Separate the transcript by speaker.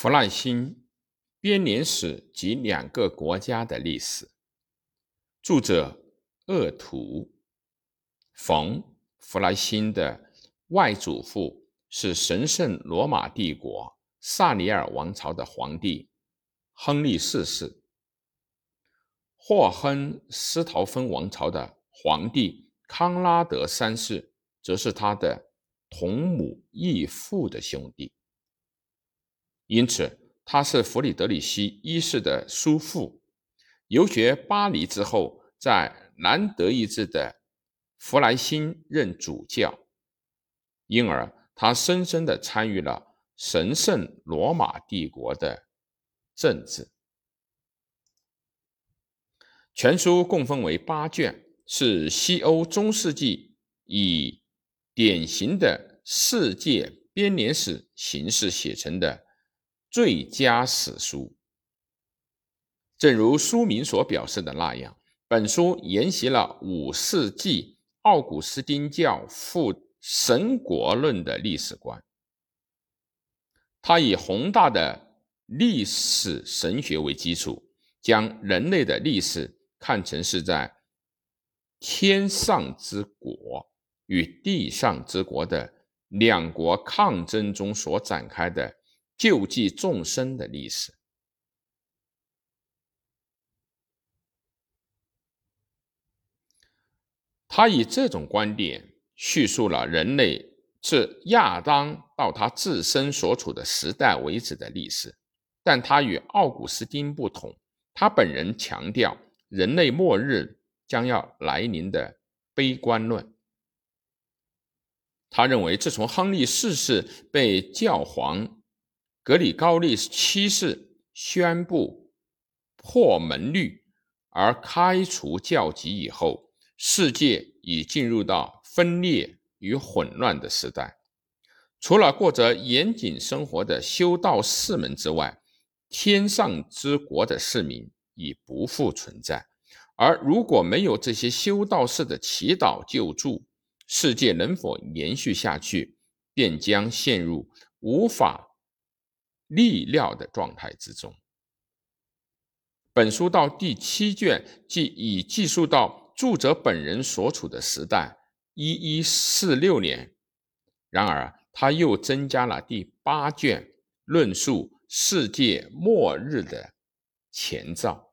Speaker 1: 弗赖辛编年史及两个国家的历史，著者鄂图。冯·弗莱辛的外祖父是神圣罗马帝国萨里尔王朝的皇帝亨利四世，霍亨斯陶芬王朝的皇帝康拉德三世，则是他的同母异父的兄弟。因此，他是弗里德里希一世的叔父。游学巴黎之后，在南德意志的弗莱辛任主教，因而他深深地参与了神圣罗马帝国的政治。全书共分为八卷，是西欧中世纪以典型的世界编年史形式写成的。最佳史书，正如书名所表示的那样，本书沿袭了五世纪奥古斯丁教父神国论的历史观。他以宏大的历史神学为基础，将人类的历史看成是在天上之国与地上之国的两国抗争中所展开的。救济众生的历史，他以这种观点叙述了人类自亚当到他自身所处的时代为止的历史。但他与奥古斯丁不同，他本人强调人类末日将要来临的悲观论。他认为，自从亨利四世被教皇。格里高利七世宣布破门律而开除教籍以后，世界已进入到分裂与混乱的时代。除了过着严谨生活的修道士们之外，天上之国的市民已不复存在。而如果没有这些修道士的祈祷救助，世界能否延续下去，便将陷入无法。力料的状态之中。本书到第七卷，即已记述到著者本人所处的时代（一一四六年）。然而，他又增加了第八卷，论述世界末日的前兆。